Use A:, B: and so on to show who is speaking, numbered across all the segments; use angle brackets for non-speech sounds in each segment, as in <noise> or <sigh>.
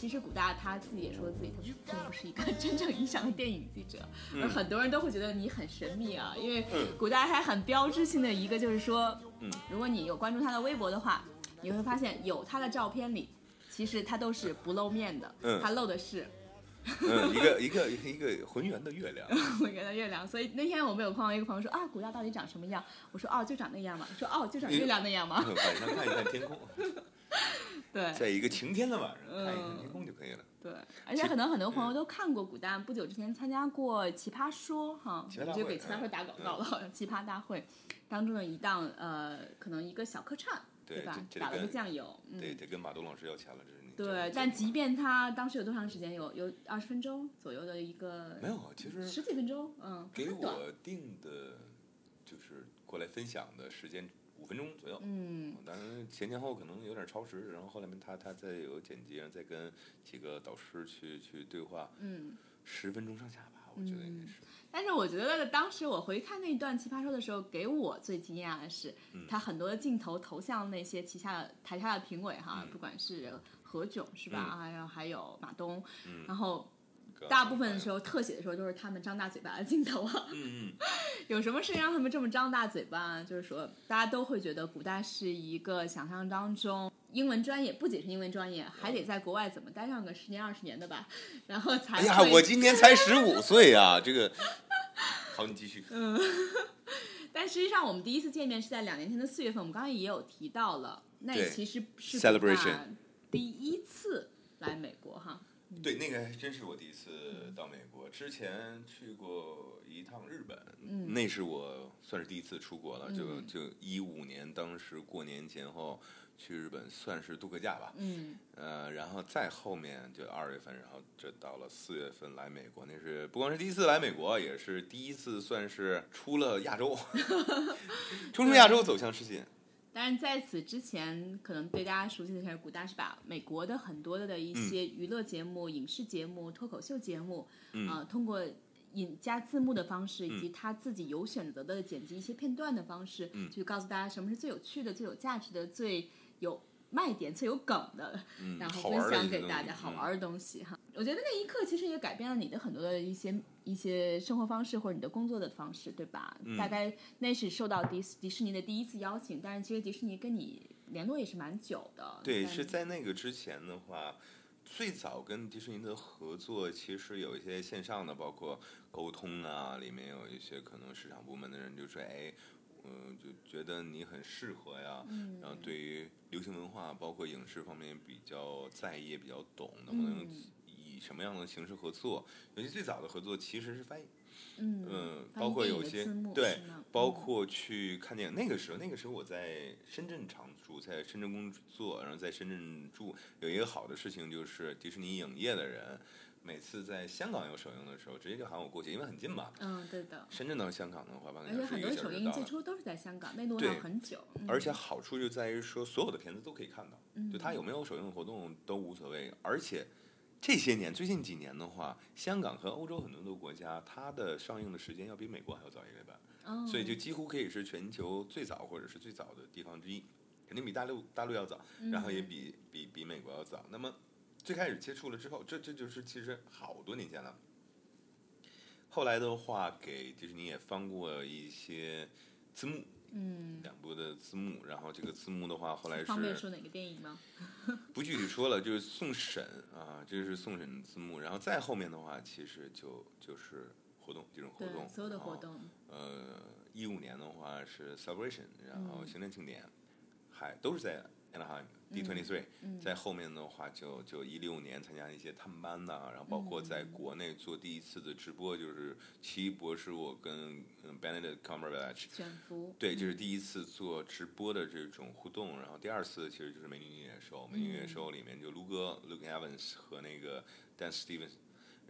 A: 其实古大他自己也说自己他并不是一个 <laughs> 真正意义上的电影记者，而很多人都会觉得你很神秘啊，因为古大还很标志性的一个就是说，
B: 嗯，
A: 如果你有关注他的微博的话，你会发现有他的照片里，其实他都是不露面的，
B: 嗯
A: 他露的是
B: 嗯，一个一个一个浑圆的月亮，<laughs>
A: 浑圆的月亮。所以那天我们有碰到一个朋友说啊，古大到底长什么样？我说哦，就长那样嘛。说哦，就长月亮那样嘛。
B: 晚上看一看天空，<laughs> <laughs>
A: 对
B: 在一个晴天的晚上看一看
A: 嗯
B: 天空就可以了。
A: 对，而且可能很多朋友都看过古大，不久之前参加过《奇葩说》哈，就给奇葩说打广告了，《奇葩大会》当中的一档呃，可能一个小客串，
B: 对
A: 吧？打了个酱油，嗯。
B: 对，得跟马东老师要钱了，这是你。
A: 对，但即便他当时有多长时间？有有二十分钟左右的一个，
B: 没有，其实
A: 十几分钟，嗯，
B: 给，我定的，就是过来分享的时间五分钟左右。
A: 嗯，
B: 当然前前后可能有点超时，然后后来他他再有剪辑，然后再跟几个导师去去对话，
A: 嗯。
B: 十分钟上下吧，我觉得应该是。
A: 但是我觉得当时我回看那段《奇葩说》的时候，给我最惊讶的是，
B: 嗯
A: 他很多的镜头投向那些旗下的台下的评委哈，
B: 嗯
A: 不管是何炅是吧，还有还有马东，
B: 嗯
A: 然后
B: 各
A: 大部分的时候特写的时候都是他们张大嘴巴的镜头啊。
B: 嗯嗯，<laughs>
A: 有什么事情让他们这么张大嘴巴？就是说，大家都会觉得古代是一个想象当中英文专业，不仅是英文专业，还得在国外怎么待上个十年二十年的吧，然后才
B: 哎呀，我今年才十五岁啊，这个。<laughs> 好，你继续。
A: 嗯但实际上，我们第一次见面是在两年前的四月份，我们刚刚也有提到了，那其实是
B: Celebration
A: 第一次来美国哈。
B: 对，那个还真是我第一次到美国，之前去过一趟日本，
A: 嗯。
B: 那是我算是第一次出国了，就
A: 嗯。
B: 就一五年，当时过年前后去日本，算是度个假吧。
A: 嗯。
B: 呃，然后再后面就二月份，然后就到了四月份来美国，那是不光是第一次来美国，也是第一次算是出了亚洲 <laughs> <laughs> 冲出亚洲走向世界。
A: 但是在此之前，可能对大家熟悉的是古大是把美国的很多的一些娱乐节目、影视节目、脱口秀节目，
B: 嗯。
A: 啊、通过引加字幕的方式，以及他自己有选择的剪辑一些片段的方式，
B: 嗯。
A: 去告诉大家什么是最有趣的、最有价值的、最有卖点、最有梗的，
B: 嗯，
A: 然后分享给大家好玩的东西哈。我觉得那一刻其实也改变了你的很多的一些一些生活方式或者你的工作的方式，对吧？
B: 嗯
A: 大概那是受到迪士迪士尼的第一次邀请，但是其实迪士尼跟你联络也是蛮久的。
B: 对，是在那个之前的话，最早跟迪士尼的合作，其实有一些线上的，包括沟通啊，里面有一些可能市场部门的人就说，哎，嗯、就觉得你很适合呀，
A: 嗯
B: 然后对于流行文化，包括影视方面比较在意，比较懂，能不能
A: 嗯
B: 以什么样的形式合作？尤其最早的合作其实是翻译，
A: 嗯
B: 嗯，包括有些对，包
A: 嗯
B: 括去看电影。那个时候，那个时候我在深圳常住，在深圳工作，然后在深圳住。有一个好的事情就是，迪士尼影业的人每次在香港有首映的时候，直接就喊我过去，因为很近嘛。
A: 嗯，对的。
B: 深圳到香港的话，半个
A: 而且很多首映。最初都是在香港，内陆
B: 对
A: 上很久。嗯
B: 而且好处就在于说，所有的片子都可以看到，
A: 嗯
B: 就它有没有首映活动都无所谓。而且这些年，最近几年的话，香港和欧洲很多的国家，它的上映的时间要比美国还要早一个礼拜。
A: 哦
B: 所以就几乎可以是全球最早或者是最早的地方之一，肯定比大陆大陆要早，然后也比比比美国要早。那么最开始接触了之后，这这就是其实好多年前了。后来的话，给迪士尼也翻过一些字幕，
A: 嗯，
B: 两部的字幕，然后这个字幕的话，后来是
A: 方便说哪个电影吗？<laughs>
B: 不具体说了，就是送审啊，这是送审字幕，然后再后面的话，其实就就是活动这种活
A: 对，
B: 动，
A: 所有的活动。
B: 呃，一五年的话是 Celebration，然后
A: 嗯
B: 行政庆典，还都是在 Anaheim D twenty three，
A: 嗯
B: 在后面的话就就一六年参加一些探班呐、然后包括在
A: 嗯
B: 国内做第一次的直播，就是奇异博士我跟嗯 Benedict Cumberbatch。
A: 选服。
B: 对，就是第一次做直播的这种互动，然后第二次其实就是《美女与野兽》，《美女与野兽》里面就卢哥 Luke Evans 和那个 Dan Stevens，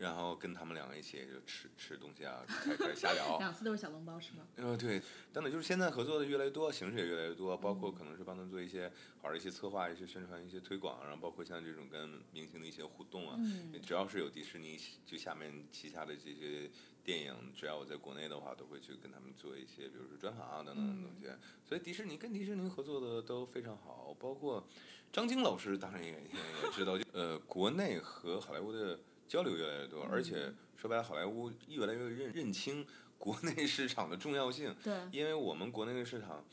B: 然后跟他们两个一起就吃吃东西啊，开开始瞎聊。<laughs>
A: 两次都是小笼包是吗？
B: 呃，对，等等，就是现在合作的越来越多，形式也越来越多，包括可能是帮他们做一些好的一些策划、一些宣传、一些推广，然后包括像这种跟明星的一些互动啊，
A: 嗯
B: 只要是有迪士尼就下面旗下的这些电影，只要我在国内的话，都会去跟他们做一些，比如说专访啊等等的东西。所以迪士尼跟迪士尼合作的都非常好，包括张晶老师当然也也也知道，呃，国内和好莱坞的交流越来越多，而且说白了，好莱坞越来越认 <laughs> 认清国内市场的重要性。
A: 对，
B: 因为我们国内的市场，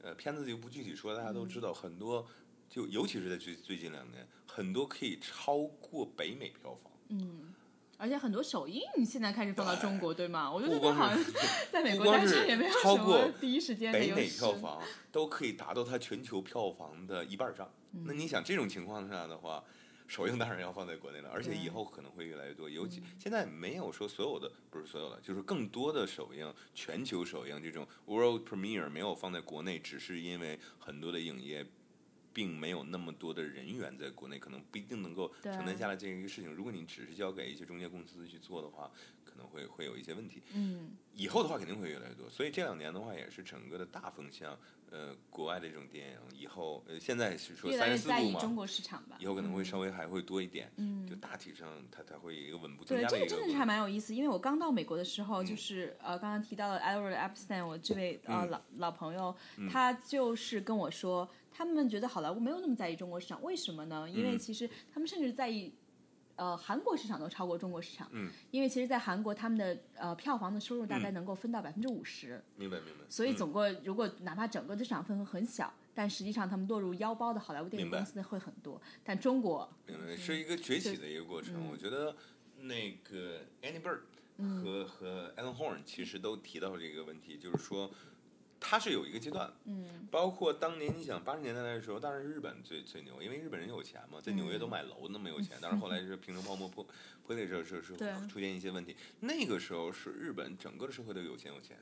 B: 呃，片子就不具体说，大家都知道，很多就尤其是在最最近两年，很多可以超过北美票房。
A: 嗯。而且很多首映现在开始放到中国，对吗？我觉得在美国，
B: 不光是
A: 但是也没有
B: 超过
A: 第一时间的
B: 北美。票房都可以达到它全球票房的一半以上。
A: 嗯
B: 那你想这种情况下的话，首映当然要放在国内了，<laughs> 而且以后可能会越来越多。尤其
A: 嗯
B: 现在没有说所有的，不是所有的，就是更多的首映、全球首映这种 world premiere 没有放在国内，只是因为很多的影业。并没有那么多的人员在国内，可能不一定能够承担下来这样一个事情。如果你只是交给一些中介公司去做的话，可能会会有一些问题。
A: 嗯，
B: 以后的话肯定会越来越多，所以这两年的话也是整个的大风向。呃，国外的这种电影以后，呃，现在是说
A: 越来越
B: 三十四部嘛，
A: 在意中国市场吧。
B: 以后可能会稍微还会多一点。
A: 嗯
B: 就大体上它它会有一个稳步增
A: 对，
B: 加的一个
A: 这个真的是还蛮有意思，因为我刚到美国的时候，
B: 嗯
A: 就是呃，刚刚提到的 Edward Epstein，我这位呃
B: 嗯
A: 老老朋友，他就是跟我说，他们觉得好莱坞没有那么在意中国市场，为什么呢？因为
B: 嗯
A: 其实他们甚至在意。呃，韩国市场都超过中国市场，
B: 嗯，
A: 因为其实，在韩国他们的呃票房的收入大概能够分到百分之五十，
B: 明白明白。
A: 所以
B: 嗯
A: 总共如果哪怕整个的市场份额很小，但实际上他们落入腰包的好莱坞电影公司的会很多，但中国
B: 明白是一个崛起的一个过程。
A: 嗯
B: 我觉得那个 Annie Bird 和、和 Alan Horn 其实都提到这个问题，就是说它是有一个阶段，
A: 嗯，
B: 包括当年你想八十年代的时候，当然是日本最最牛，因为日本人有钱嘛，在纽约都买楼那么有钱。<laughs> 但是后来是平成泡沫破破裂时候，是是出现一些问题。那个时候是日本整个的社会都有钱有钱，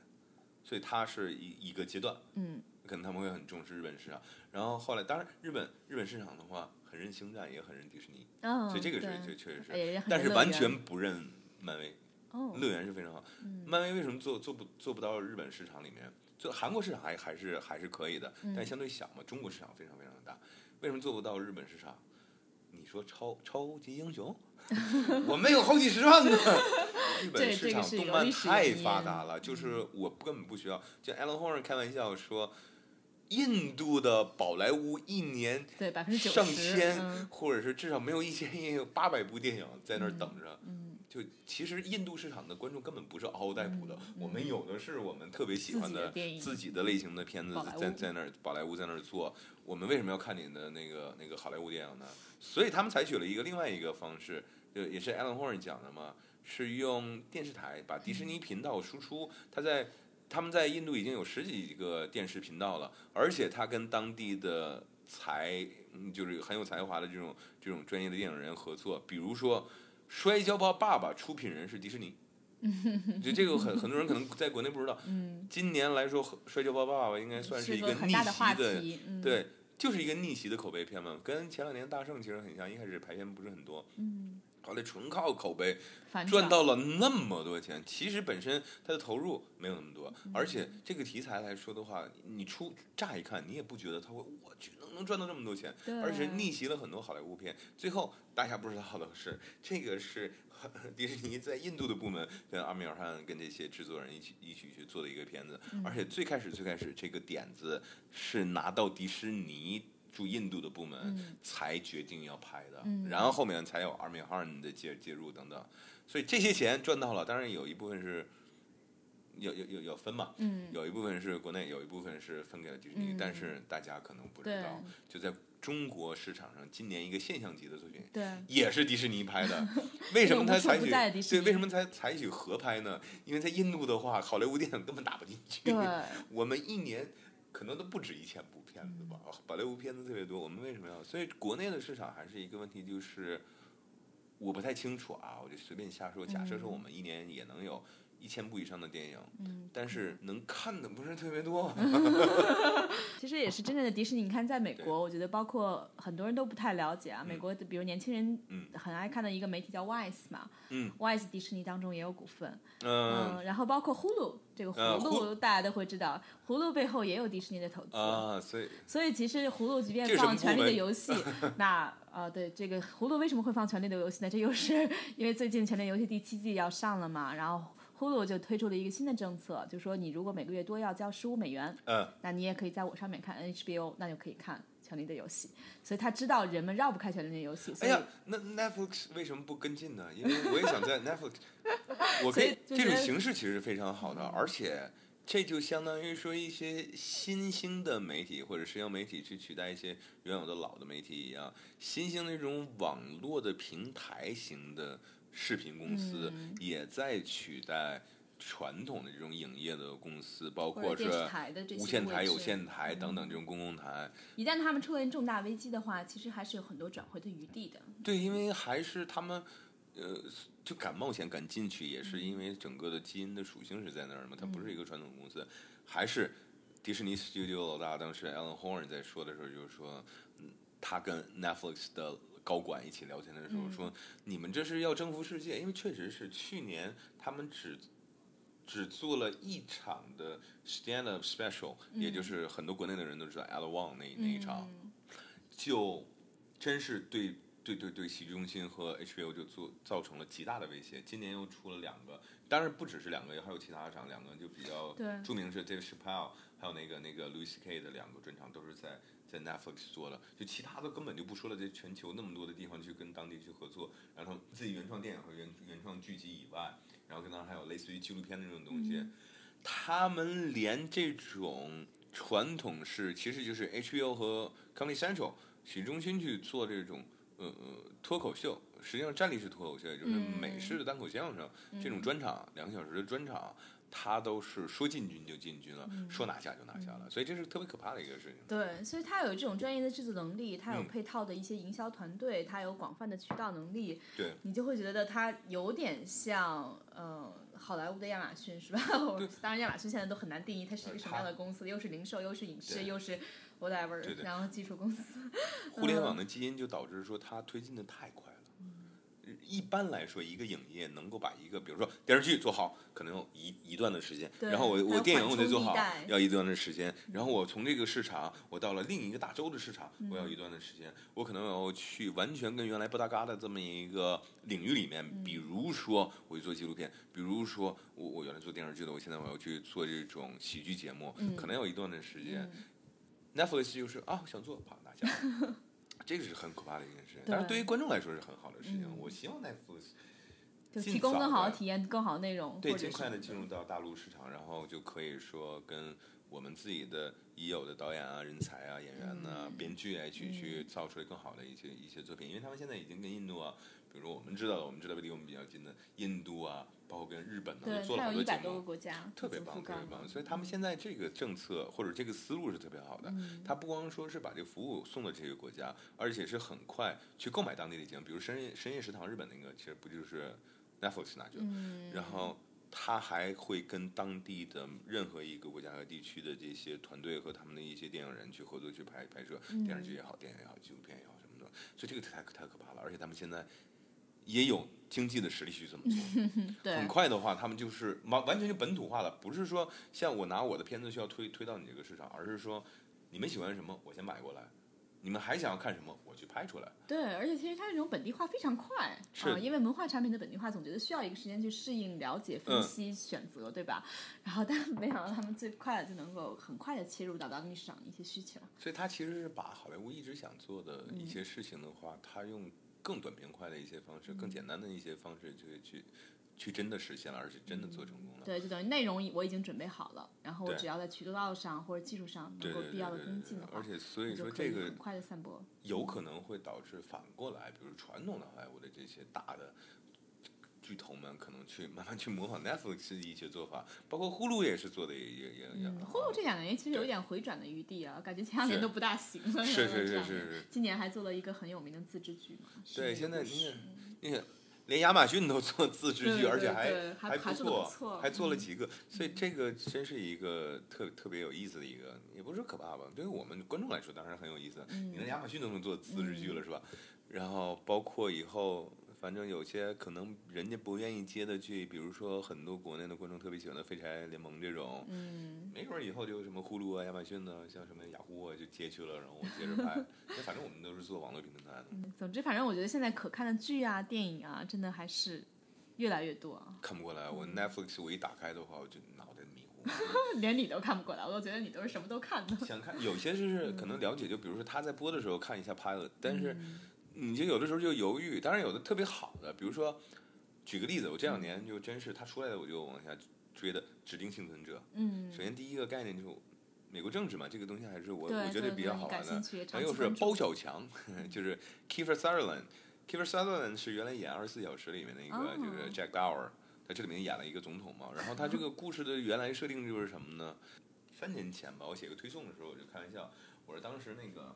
B: 所以它是一一个阶段，
A: 嗯，
B: 可能他们会很重视日本市场。然后后来，当然日本日本市场的话，很认星战，也很认迪士尼，
A: 嗯，
B: 所以这个是
A: 对
B: 确确实是，但是完全不认漫威。
A: 哦，
B: 乐园是非常好。
A: 嗯
B: 漫威为什么做做不做不到日本市场里面？就韩国市场还还是还是可以的，
A: 嗯
B: 但相对小嘛。中国市场非常非常大，为什么做不到日本市场？你说超超级英雄，<laughs> 我们有好几十万呢。<laughs> 日本市场动漫太发达了，就是我根本不需要。就 Alan Horn 开玩笑说，印度的宝莱坞一年
A: 对百分之九
B: 上，千，
A: 嗯
B: 或者是至少没有一千，也有八百部电影在那儿等着。
A: 嗯
B: 就其实印度市场的观众根本不是嗷嗷待哺的，我们有的是我们特别喜欢
A: 嗯自己的
B: 自己的类型的片子在在那儿宝莱坞在那儿做，我们为什么要看你的那个那个好莱坞电影呢？所以他们采取了一个另外一个方式，就也是 Alan Horn 讲的嘛，是用电视台把迪士尼频道输出，他在。他们在印度已经有十几个电视频道了，而且他跟当地的才，嗯就是很有才华的这种这种专业的电影人合作，比如说《摔跤吧，爸爸》出品人是迪士尼，<laughs> 就这个很很多人可能在国内不知道。
A: 嗯，
B: 今年来说，《摔跤吧，爸爸》应该算
A: 是
B: 一个逆袭的，
A: 嗯，
B: 对，就是一个逆袭的口碑片嘛，跟前两年大圣其实很像，一开始排片不是很多，
A: 嗯，
B: 后来纯靠口碑赚到了那么多钱，其实本身它的投入没有那么多，而且这个题材来说的话，你出乍一看你也不觉得它会，我去能能赚到这么多钱，而且逆袭了很多好莱坞片。最后大家不知道的是，这个是 <laughs> 迪士尼在印度的部门跟阿米尔汗跟这些制作人一起一起去做的一个片子，
A: 嗯
B: 而且最开始最开始这个点子是拿到迪士尼。驻印度的部门
A: 嗯。
B: 才决定要拍的，
A: 嗯。
B: 然后后面才有阿米尔汗的介介入等等，所以这些钱赚到了，当然有一部分是有有有有分嘛，
A: 嗯，
B: 有一部分是国内，有一部分是分给了迪士尼，
A: 嗯。
B: 但是大家可能不知道，就在中国市场上，今年一个现象级的作品。
A: 对，
B: 也是迪士尼拍的，<laughs> 为什么他采取对？为什么才采取合拍呢？因为在印度的话，好莱坞电影根本打不进去。
A: 对，
B: 我们一年可能都不止一千部片子吧，宝莱坞片子特别多。我们为什么要？所以国内的市场还是一个问题，就是我不太清楚啊，我就随便瞎说。假设说我们一年也能有一千部以上的电影，
A: 嗯，
B: 但是能看的不是特别多。<laughs>
A: 其实也是真正的迪士尼。你看，在美国，我觉得包括很多人都不太了解啊。美国的，比如年轻人
B: 嗯
A: 很爱看的一个媒体叫 Wise 嘛，
B: 嗯
A: ，Wise 迪士尼当中也有股份，
B: 嗯
A: 嗯，然后包括 Hulu 这个
B: 呃
A: Hulu 大家都会知道，Hulu 背后也有迪士尼的投资，
B: 啊，所以
A: 所以其实葫芦即便放 <laughs>《权力的游戏》，那呃，对这个葫芦为什么会放《权力的游戏》呢？这又是因为最近《权力的游戏》第七季要上了嘛，然后葫芦就推出了一个新的政策，就说你如果每个月多要交十五美元，
B: 嗯，
A: 那你也可以在我上面看 HBO，那就可以看《权力的游戏》。所以他知道人们绕不开《权力的游戏》，所以、
B: 哎呀，那 Netflix 为什么不跟进呢？因为我也想在 Netflix，<laughs> 我可
A: 所以
B: 以这种形式其实是非常好的，而且这就相当于说一些新兴的媒体或者社交媒体去取代一些原有的老的媒体一样，新兴的这种网络的平台型的视频公司
A: 嗯
B: 也在取代。传统的这种影业的公司，包括是无线台、有线台等等这种公共台，
A: 一旦他们出现重大危机的话，其实还是有很多转回的余地的。
B: 对，因为还是他们，呃，就敢冒险敢进去，也是因为整个的基因的属性是在那儿嘛。它不是一个传统公司，还是迪士尼 Studio 老大当时 Alan Horn 在说的时候，就是说，嗯，他跟 Netflix 的高管一起聊天的时候说，你们这是要征服世界，因为确实是去年他们只。只做了一场的 stand up special，、也就是很多国内的人都知道 Ella Wong 那那一场，
A: 嗯
B: 就真是对对对对喜剧中心和 HBO 就做造成了极大的威胁。今年又出了两个，当然不只是两个，还有其他场，两个就比较著名的是 Dave Chappelle，还有那个那个 Louis C.K. 的两个专场都是在在 Netflix 做的，就其他的根本就不说了，在全球那么多的地方去跟当地去合作，然后自己原创电影和原原创剧集以外，然后跟当然还有类似于纪录片的这种东西，他们连这种传统是其实就是 HBO 和 Comedy Central 洗浴中心去做这种呃呃脱口秀，实际上站立式脱口秀，也就是
A: 嗯。
B: 美式的单口相声、这种专场，两个小时的专场，它都是说进军就进军了，说拿下就拿下了，所以这是特别可怕的一个事情。
A: 对，所以他有这种专业的制作能力，他有
B: 嗯
A: 配套的一些营销团队，他有广泛的渠道能力，
B: 对，
A: 你就会觉得他有点像呃好莱坞的亚马逊是吧？<laughs> 当然亚马逊现在都很难定义它是一个什么样的公司，又是零售，又是影视，又是 whatever，然后技术公司。
B: 互联网的基因就导致说它推进的太快了。一般来说，一个影业能够把一个，比如说电视剧做好，可能有一一段的时间，
A: 对
B: 然后我我电影我得做好，要一段的时间，然后我从这个市场，我到了另一个大洲的市场，我
A: 嗯
B: 要一段的时间，我可能要去完全跟原来不搭嘎的这么一个领域里面，
A: 嗯
B: 比如说我去做纪录片，比如说我我原来做电视剧的，我现在我要去做这种喜剧节目，可能要一段的时间。
A: 嗯
B: Netflix 就是啊，想做，啪拿下了，<laughs> 这个是很可怕的一件事情。但是对于观众来说是很好的事情。
A: 嗯
B: 我希望 Netflix
A: 就提供更好的体验、更好的内容，
B: 对尽快的进入到大陆市场，然后就可以说跟我们自己的已有的导演啊、人才啊、演员呐、
A: 嗯
B: 编剧啊一起去造出来更好的一些一些作品。因为他们现在已经跟印度啊，比如说我们知道的，我们知道离我们比较近的印度啊，包括跟日本呢、做了
A: 它
B: 好多节目
A: 有一百多个。国家
B: 特别棒，特别棒，所以他们现在这个政策或者这个思路是特别好的。
A: 嗯。
B: 他不光说是把这个服务送到这个国家，而且是很快去购买当地的节目，比如深夜深夜食堂日本那个，其实不就是 Netflix 拿去了，
A: 嗯，
B: 然后他还会跟当地的任何一个国家和地区的这些团队和他们的一些电影人去合作去拍拍摄
A: 嗯。
B: 电视剧也好，电影也好，纪录片也好什么的，所以这个太太可怕了，而且他们现在也有经济的实力去这么做。<laughs> 很，快的话，他们就是完完全就本土化了，不是说像我拿我的片子需要推推到你这个市场，而是说你们喜欢什么，我先买过来，你们还想要看什么，我去拍出来。
A: 对，而且其实它这种本地化非常快
B: 是
A: 啊，因为文化产品的本地化总觉得需要一个时间去适应、了解、分
B: 嗯
A: 析、选择，对吧？然后，但没想到他们最快的就能够很快的切入到当地市场的一些需求。
B: 所以他其实是把好莱坞一直想做的
A: 嗯
B: 一些事情的话，他用更短平快的一些方式、更简单的一些方式去去去真的实现了，而且真的做成功了。
A: 对，就等于内容我已经准备好了，然后我只要在渠道上或者技术上能够必要的跟进的话，
B: 而且所以说这个
A: 很快的散播。
B: 有可能会导致反过来，比如传统的好莱坞的这些大的巨头们，可能去慢慢去模仿 Netflix 的一些做法，包括呼噜也是做的也也也
A: 呼噜这两年其实有
B: 对
A: 点回转的余地啊，感觉前两年都不大行了。
B: 是是是是是，
A: 今年还做了一个很有名的自制剧嘛。
B: 对，现在你看，你看连亚马逊都做自制剧，而且
A: 还还不错
B: 还做了
A: 嗯
B: 几个，所以这个真是一个特特别有意思的一个，也不是可怕吧？对于我们观众来说，当然很有意思。
A: 嗯
B: 你连亚马逊都能做自制剧了，是吧？然后包括以后，反正有些可能人家不愿意接的剧，比如说很多国内的观众特别喜欢的《废柴联盟》这种，
A: 嗯，
B: 没准儿以后就什么呼噜啊、亚马逊呢，像什么雅虎啊就接去了，然后我接着拍。<laughs> 那反正我们都是做网络平台的，
A: 总之，反正我觉得现在可看的剧啊、电影啊，真的还是越来越多啊，
B: 看不过来。我 Netflix 我一打开的话，我就脑袋迷糊。<laughs>
A: 连你都看不过来，我都觉得你都是什么都看的。
B: 想看有些就是可能了解，就比如说他在播的时候看一下 pilot，但是
A: 嗯
B: 你就有的时候就犹豫。当然有的特别好的，比如说举个例子，我这两年就真是他出来的我就往下追的《指定幸存者》。
A: 嗯，
B: 首先第一个概念就是美国政治嘛，这个东西还是我我觉得比较好玩的。还有是包小强，<laughs> 就是 Kiefer Sutherland。Kiefer Sutherland 是原来演《二十四小时》里面的一个，
A: 哦
B: 就是 Jack Bauer，他这里面演了一个总统嘛。然后他这个故事的原来设定就是什么呢？三年前吧，我写个推送的时候，我就开玩笑，我说当时那个老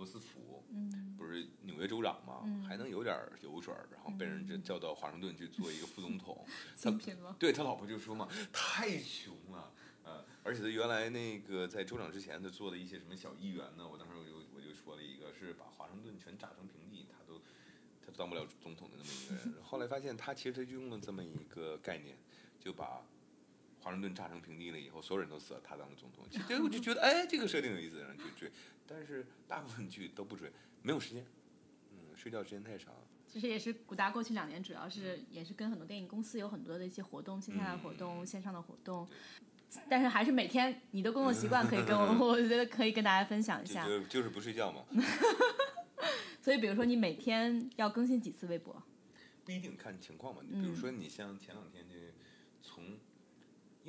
B: 罗斯福
A: 嗯
B: 不是纽约州长嘛，
A: 嗯
B: 还能有点油水儿，然后被人就叫到华盛顿去做一个副总统。<laughs>
A: 精品吗？
B: 对他老婆就说嘛，太穷了，呃，而且他原来那个在州长之前，他做的一些什么小议员呢，我当时我就我就说了一个是把华盛顿全炸成平地，他都他都当不了总统的那么一个人。后来发现他其实他就用了这么一个概念，就把华盛顿炸成平地了以后，所有人都死了，他当了总统。其实我就觉得，哎，这个设定有意思，让人去追。但是大部分剧都不追，没有时间，嗯，睡觉时间太长了。
A: 其实也是古达过去两年主要是也是跟很多电影公司有很多的一些活动，线下的活动、线上的活动。但是还是每天你的工作习惯可以跟我，<laughs> 我觉得可以跟大家分享一下。
B: 就就就是不睡觉嘛，<laughs>
A: 所以比如说你每天要更新几次微博？
B: 不一定看情况嘛。
A: 你
B: 比如说你像前两天就从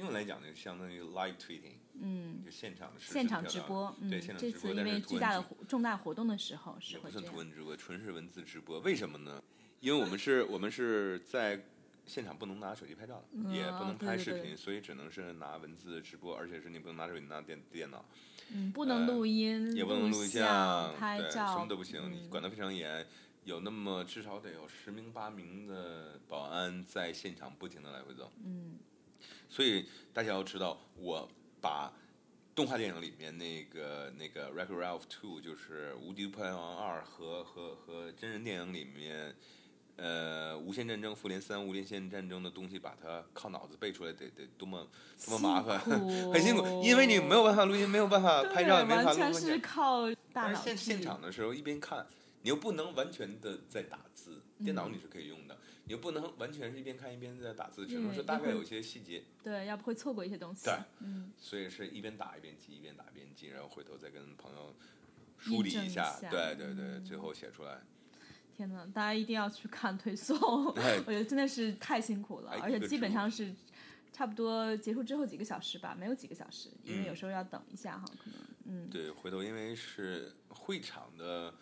B: 英文来讲，就相当于 live tweeting，
A: 嗯，
B: 就现场的
A: 现场直播，嗯，
B: 对现场
A: 这次因
B: 直播但是
A: 为巨大的重大活动的时候是
B: 也不算。图文直播，纯是文字直播。为什么呢？因为我们是 <laughs> 我们是在现场不能拿手机拍照的，
A: 嗯
B: 也不能
A: 对对对
B: 拍视频，所以只能是拿文字直播，而且是你不能拿手机拿电电脑，
A: 嗯，不能录音，
B: 呃也不能录
A: 像、
B: 像，对，
A: 拍照，
B: 什么都不行，你
A: 嗯
B: 管得非常严。有那么至少得有十名八名的保安在现场不停的来回走，
A: 嗯
B: 所以大家要知道，我把动画电影里面那个那个《Ralph 2》就是《无敌破坏王二》和和和真人电影里面，呃，《无限战争》《复联三》《无限战争》的东西，把它靠脑子背出来，得得多么多么麻烦，
A: 苦
B: 很辛苦，因为你没有办法录音，没有办法拍照，也没法
A: 完全是。靠大
B: 但
A: 脑
B: 现现场的时候一边看，你又不能完全的在打字，电脑你是可以用的，你又不能完全是一边看一边在打字，只能
A: 对一会儿
B: 是大概有些细节。
A: 对，要不会错过一些东西。
B: 对
A: 嗯，
B: 所以是一边打一边记，一边打一边记，然后回头再跟朋友梳理
A: 一
B: 下，对对对，
A: 嗯
B: 最后写出来。
A: 天呐，大家一定要去看推送，
B: 哎
A: 我觉得真的是太辛苦了
B: 哎，
A: 而且基本上是差不多结束之后几个小时吧，没有几个小时，因为
B: 嗯
A: 有时候要等一下哈，可能嗯
B: 对，回头因为是会场的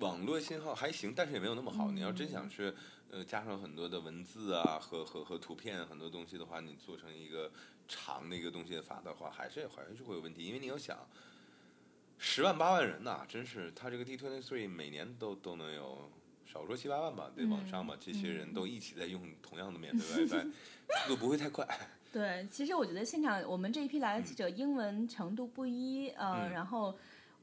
B: 网络信号还行，但是也没有那么好。你要真想是呃加上很多的文字啊和和和图片很多东西的话，你做成一个长的一个东西发的话，还是还是会有问题，因为你要想。十万八万人呐、真是他这个 D twenty three 每年都都能有，少说七八万吧，对网上吧。这些人都一起在用同样的免费 WiFi，速度不会太快。
A: 对，其实我觉得现场我们这一批来的记者英文程度不一，呃，
B: 嗯
A: 然后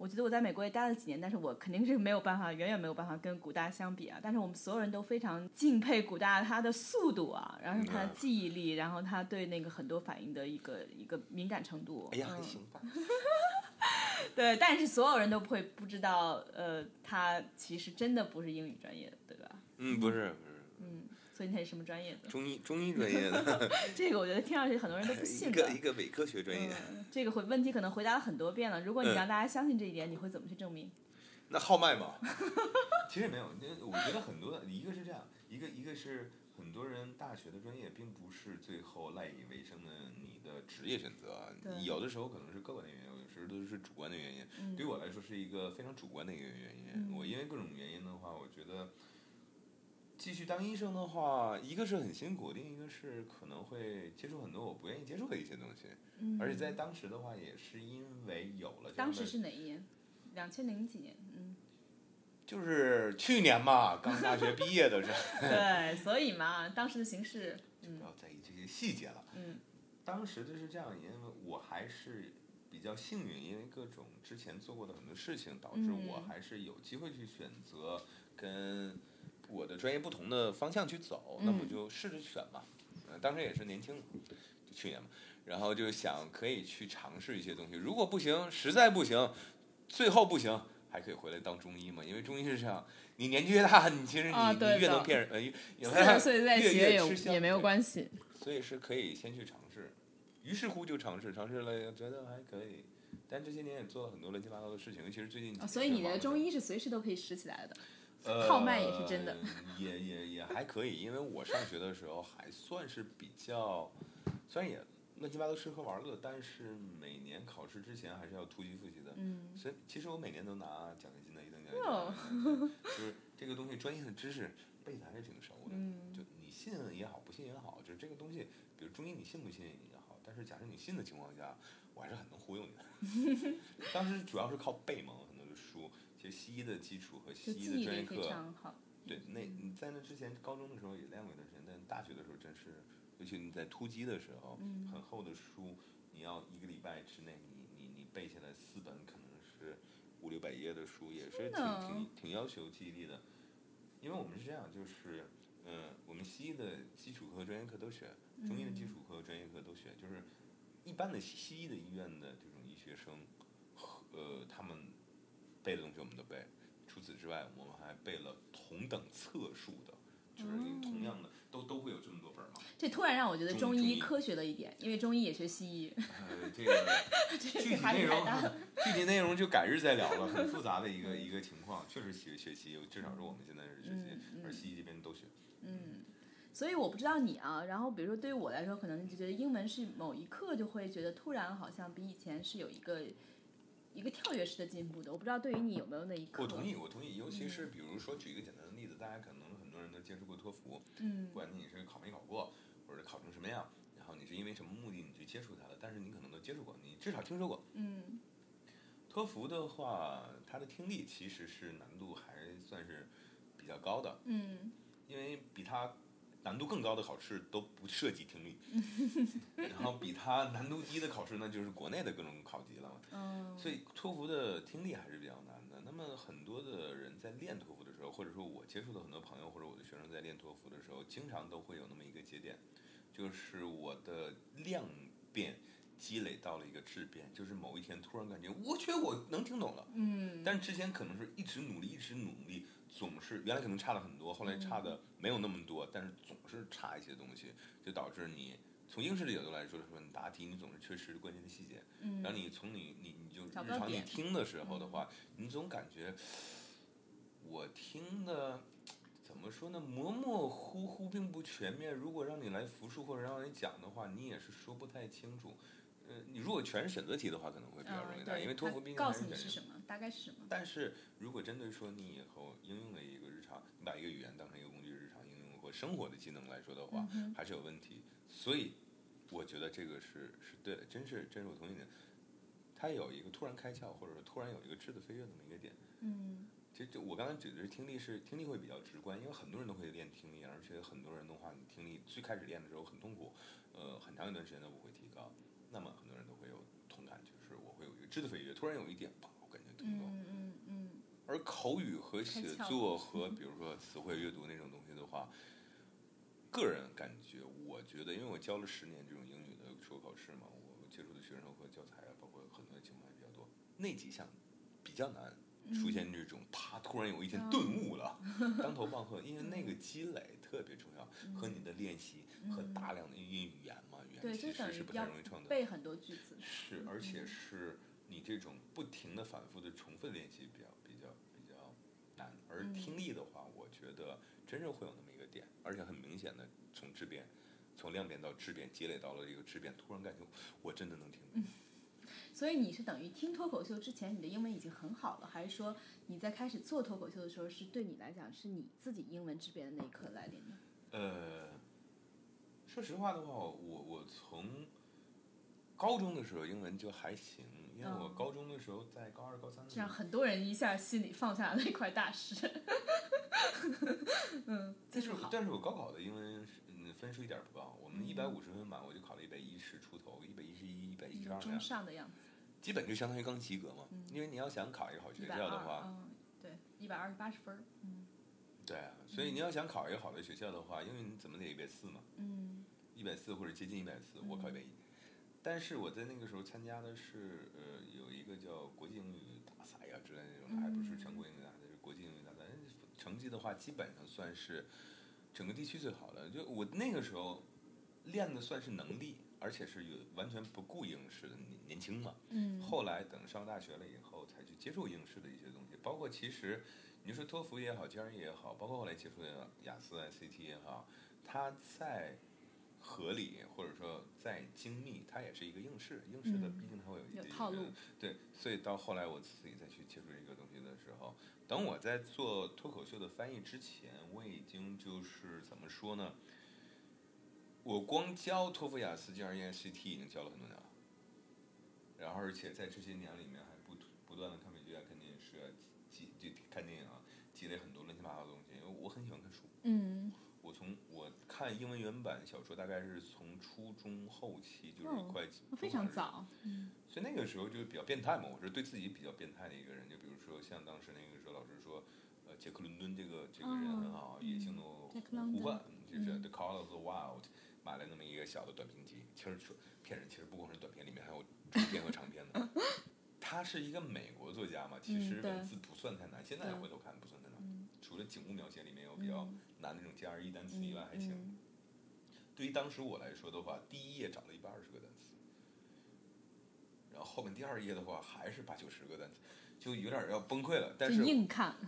A: 我觉得我在美国也待了几年，但是我肯定是没有办法，远远没有办法跟古大相比啊。但是我们所有人都非常敬佩古大他的速度啊，然后他的
B: 嗯
A: 记忆力，然后他对那个很多反应的一个一个敏感程度。
B: 哎呀，还
A: 嗯
B: 行吧。<laughs>
A: 对，但是所有人都不会不知道，呃，他其实真的不是英语专业的，对吧？
B: 嗯，不是不是，
A: 嗯，所以你是什么专业的？
B: 中医中医专业的，<laughs>
A: 这个我觉得听上去很多人都不信的
B: 个。一个伪科学专业。
A: 嗯，这个回问题可能回答了很多遍了。如果你
B: 嗯
A: 让大家相信这一点，你会怎么去证明？<laughs>
B: 那号脉嘛，<laughs> 其实没有。那我觉得很多，一个是这样，一个一个是很多人大学的专业并不是最后赖以为生的你的职业选择，
A: 对
B: 有的时候可能是客观的原因，有时候都是主观的原因。
A: 嗯
B: 对于我来说是一个非常主观的一个原因。
A: 嗯
B: 我因为各种原因的话，我觉得继续当医生的话，一个是很辛苦，另一个是可能会接触很多我不愿意接触的一些东西。
A: 嗯，
B: 而且在当时的话，也是因为有了
A: 当时是哪一年？两千零几年？嗯，
B: 就是去年嘛，刚大学毕业的时候。<laughs> <laughs>
A: 对，所以嘛，当时的形势，就
B: 不要在意这些细节了。
A: 嗯
B: 当时就是这样，因为我还是比较幸运，因为各种之前做过的很多事情，导致我
A: 嗯
B: 还是有机会去选择跟我的专业不同的方向去走，那
A: 嗯
B: 我就试着选嘛。呃，当时也是年轻，就去年嘛，然后就想可以去尝试一些东西，如果不行，实在不行，最后不行。还可以回来当中医嘛？因为中医是这样，你年纪越大，你其实你、你越能骗人，呃，越
A: 四十岁再学也也没有关系。
B: 所以是可以先去尝试。于是乎就尝试，尝试了觉得还可以，但这些年也做了很多乱七八糟的事情，尤其是最近
A: 所以你的中
B: 医
A: 医是随时都可以拾起来的。
B: 呃
A: 号脉也是真的，<laughs>
B: 也也也还可以，因为我上学的时候还算是比较，虽然也乱七八糟吃喝玩乐，但是每年考试之前还是要突击复习的。
A: 嗯，
B: 所以其实我每年都拿奖学金的，一等奖学
A: 哦
B: 金，<laughs> 就是这个东西专业的知识背的还是挺熟的。
A: 嗯
B: 就你信也好，不信也好，就是这个东西，比如中医你信不信也好，但是假设你信的情况下，我还是很能忽悠你的。<laughs> 当时主要是靠背嘛，很多的书，其实西医的基础和西医的专业课，对，那你在那之前高中的时候也练过一段时间，但大学的时候真是，尤其你在突击的时候，
A: 嗯。
B: 很厚的书，你要一个礼拜之内，你你你背下来四本可能是五六百页的书，也是挺挺挺要求记忆力的。因为我们是这样，就是，嗯、我们西医的基础课和专业课都学，中医的基础课和专业课都学，就是一般的西西医的医院的这种医学生，呃，他们背的东西我们都背。除此之外，我们还背了同等册数的，就是你同样的都都会有这么多本儿嘛。
A: 这突然让我觉得
B: 中中医
A: 科学了一点，因为中医也学西医，
B: 呃，这个 <laughs> 具体内容。<laughs> 具体内容就改日再聊了，很 <laughs> 复杂的一个一个情况。确实学学习，至少是我们现在是学习，
A: 嗯
B: 而西医这边都学。
A: 嗯，所以我不知道你啊，然后比如说对于我来说，可能就觉得英文是某一刻就会觉得突然好像比以前是有一个一个跳跃式的进步的。我不知道对于你有没有那一刻？
B: 我同意，我同意，尤其是比如说举一个简单的例子，大家可能很多人都接触过托福，
A: 嗯
B: 不管你是考没考过，或者考成什么样，然后你是因为什么目的你去接触它的，但是你可能都接触过，你至少听说过。
A: 嗯
B: 托福的话，它的听力其实是难度还算是比较高的，
A: 嗯
B: 因为比它难度更高的考试都不涉及听力，<laughs> 然后比它难度低的考试那就是国内的各种考级了嘛。
A: 嗯，
B: 所以托福的听力还是比较难的。那么很多的人在练托福的时候，或者说我接触的很多朋友或者我的学生在练托福的时候，经常都会有那么一个节点，就是我的量变积累到了一个质变，就是某一天突然感觉我去我能听懂了，
A: 嗯
B: 但之前可能是一直努力一直努力，总是原来可能差了很多，后来差的没有那么多，但是总是差一些东西，就导致你。从应试的角度来说说，你答题你总是缺失关键的细节，
A: 嗯
B: 然后你从你你你就日常你听的时候的话，你总感觉我听的怎么说呢，模模糊糊，并不全面。如果让你来复述或者让你讲的话，你也是说不太清楚。如果全是选择题的话，可能会比较容易
A: 嗯，
B: 答，
A: 对，
B: 因为托福毕竟
A: 告诉你
B: 还是
A: 什么，大概是什么。
B: 但是如果针对说你以后应用的一个日常，你把一个语言当成一个工具，日常应用或生活的技能来说的话，
A: 嗯
B: 还是有问题。所以我觉得这个是是对的，真是真是我同意的。它有一个突然开窍，或者说突然有一个质的飞跃这么一个点。
A: 嗯
B: 其实就我刚才指的是听力是听力会比较直观，因为很多人都会练听力，而且很多人的话，你听力最开始练的时候很痛苦，呃，很长一段时间都不会提高。那么很多人都会有同感，就是我会有一个质的飞跃，突然有一点，吧，我感觉听懂。
A: 嗯嗯嗯。
B: 而口语和写作和比如说词汇阅读那种东西的话，个人感觉，我觉得，因为我教了十年这种英语的说考试嘛，我接触的学生和教材啊，包括很多情况也比较多，那几项比较难出现这种他突然有一天顿悟了，<laughs> 当头棒喝，因为那个积累特别重要，和你的练习和大量的英语语言
A: 对，
B: 言
A: 就
B: 其实是不太
A: 等于要
B: 容易创造。
A: 背很多句子。
B: 是，而且是你这种不停的反复的重复练习比较比较比较难，而听力的话，我觉得真正会有那么一个点，而且很明显的从质变，从量变到质变，积累到了一个质变，突然感觉我真的能听懂。
A: 所以你是等于听脱口秀之前，你的英文已经很好了，还是说你在开始做脱口秀的时候，是对你来讲是你自己英文质变的那一刻来临的？
B: 呃，说实话的话，我我从高中的时候英文就还行，因为我
A: 嗯
B: 高中的时候在高二、高三的时候，
A: 很多人一下心里放下了那块大石。<laughs> 嗯，
B: 但是。但是我高考的英文嗯分数一点儿不高，我们一百
A: 嗯
B: 五十分满，我就考了一百一十出头，一百一十一、一百一十二
A: 中
B: 样，
A: 上的样子，
B: 基本就相当于刚及格嘛。
A: 嗯
B: 因为你要想考一个好学校的话，
A: 嗯，对，一百二十八十分，嗯
B: 对啊，所以你要想考一个好的学校的话，因为你怎么得一百四嘛，
A: 嗯
B: 一百四或者接近一百四，我考一百一。但是我在那个时候参加的是呃有一个叫国际英语大赛呀、之类的那种，还不是全国英语大赛，是国际英语大赛。成绩的话，基本上算是整个地区最好的。就我那个时候练的算是能力，而且是有完全不顾应试的年年轻嘛。
A: 嗯，
B: 后来等上大学了以后，才去接触应试的一些东西，包括其实你说托福也好，GRE 也好，包括后来接触的雅思、ICT 也好，它在合理或者说再精密，它也是一个应试，应试的
A: 嗯
B: 毕竟它会有一定
A: 有套路
B: 对，所以到后来我自己再去接触这个东西的时候，等我在做脱口秀的翻译之前，我已经就是怎么说呢？我光教托福、雅思、GRE、SAT 已经教了很多年了。然后而且在这些年里面还不不断的看就看电影啊，积累很多乱七八糟的东西。因为我很喜欢看书，
A: 嗯
B: 我从我看英文原版小说大概是从初中后期，就是
A: 哦
B: 快
A: 非常，早，嗯
B: 所以那个时候就是比较变态嘛。我是对自己比较变态的一个人，就比如说像当时那个时候老师说，呃，杰克伦敦这个这个人很好，
A: 哦
B: 野性的呼唤，就是
A: 嗯
B: The Call of the Wild，买了那么一个小的短评集，其实说骗人，其实不光是短片，里面还有中篇和长篇的。他是一个美国作家嘛，其实文字不算太难，现在回头看不算太难，
A: 嗯
B: 除了景物描写里面有比较
A: 嗯
B: 难的那种 GRE 单词以外还行。
A: 嗯
B: 对于当时我来说的话，第一页找了一百二十个单词，然后后面第二页的话还是八九十个单词，就有点要崩溃了。但
A: 是硬看的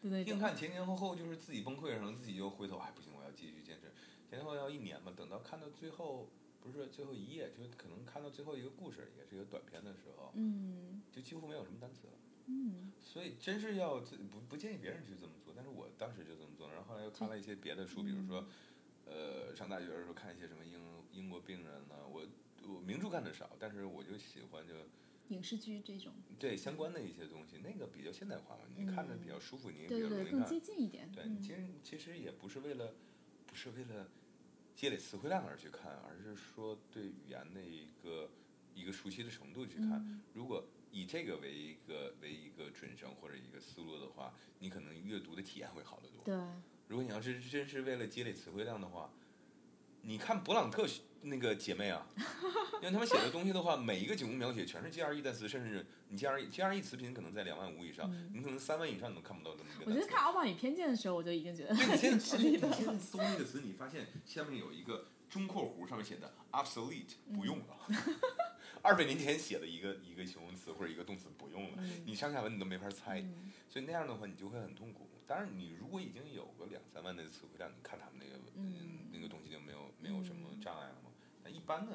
A: 那种，
B: 硬看前前后后就是自己崩溃，然后自己又回头，哎不行，我要继续坚持。前前后后要一年嘛，等到看到最后，不是最后一页，就可能看到最后一个故事，也是一个短篇的时候，
A: 嗯。
B: 就几乎没有什么单词了。
A: 嗯。
B: 所以真是要自不不建议别人去这么做，但是我当时就这么做，然后后来又看了一些别的书，比如说，呃，上大学的时候看一些什么英英国病人呢，我我名著看的少，但是我就喜欢就
A: 影视剧这种，
B: 对相关的一些东西，那个比较现代化嘛，你看着比较舒服，你也比
A: 对对对，更
B: 较容易看。
A: 接近一点，
B: 对，
A: 嗯
B: 其实其实也不是为了，不是为了积累词汇量而去看，而是说对语言的一个一个熟悉的程度去看。
A: 嗯
B: 如果以这个为一个为一个准绳或者一个思路的话，你可能阅读的体验会好得多。
A: 对，
B: 如果你要是真是为了积累词汇量的话，你看勃朗特那个姐妹啊，因为他们写的东西的话，每一个景物描写全是 GRE 单词，甚至你 GRE GRE 词频可能在两万五以上，你可能三万以上你都看不到这么一个
A: 我觉得看《傲慢与偏见》的时候，我就已经觉得
B: 对，你现在
A: 吃力的
B: 你现在搜那个词，你发现下面有一个中括弧，上面写的 obsolete 不用了。<laughs> 二百年前写的一个一个形容词或者一个动词不用了，
A: 嗯
B: 你上下文你都没法猜，
A: 嗯
B: 所以那样的话你就会很痛苦。当然，你如果已经有个两三万的词汇量，你看他们那个、
A: 嗯
B: 那个东西就没有没有什么障碍了嘛。般的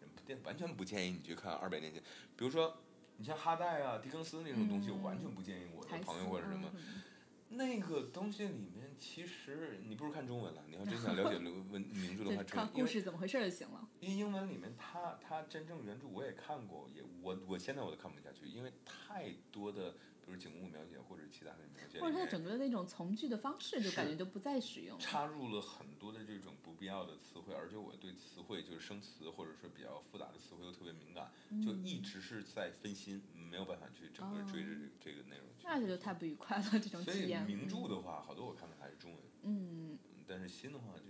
B: 人不建完全不建议你去看二百年前，比如说你像哈代啊、狄更斯那种东西，
A: 嗯
B: 我完全不建议我的朋友或者什么。
A: 嗯
B: 那个东西里面，其实你不如看中文了。你要真想了解文名著的 <laughs>
A: 对，
B: 话，
A: 看故事怎么回事就行了。
B: 因为英文里面它它真正原著我也看过，也我我现在我都看不下去，因为太多的比如景物描写或者其他的描写
A: 或者它整个的那种从句的方式，就感觉都不再使用。
B: 插入了很多的这种不必要的词汇，而且我对词汇就是生词或者说比较复杂的词汇又特别敏感，就
A: 嗯
B: 一直是在分心，没有办法去整个追着这个这个内容去。
A: 那这就太不愉快了，这种
B: 所以
A: 体验。
B: 名著的话，好多我看的还是中文。
A: 嗯，
B: 但是新的话，就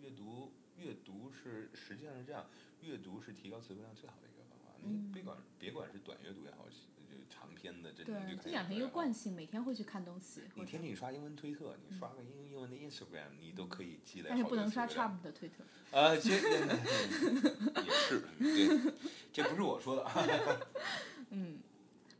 B: 阅读阅读是实际上是这样，阅读是提高词汇量最好的一个方法。你
A: 嗯
B: 别管别管是短阅读也好，是就长篇的这
A: 对
B: 种就，看
A: 就养成一个惯性，每天会去看东西。
B: 你天天刷英文推特，你刷个英英文的 Instagram，你都可以积累
A: 但是不能刷 Trump 的推特。
B: 呃，这也是对，这不是我说的。<laughs>
A: 嗯，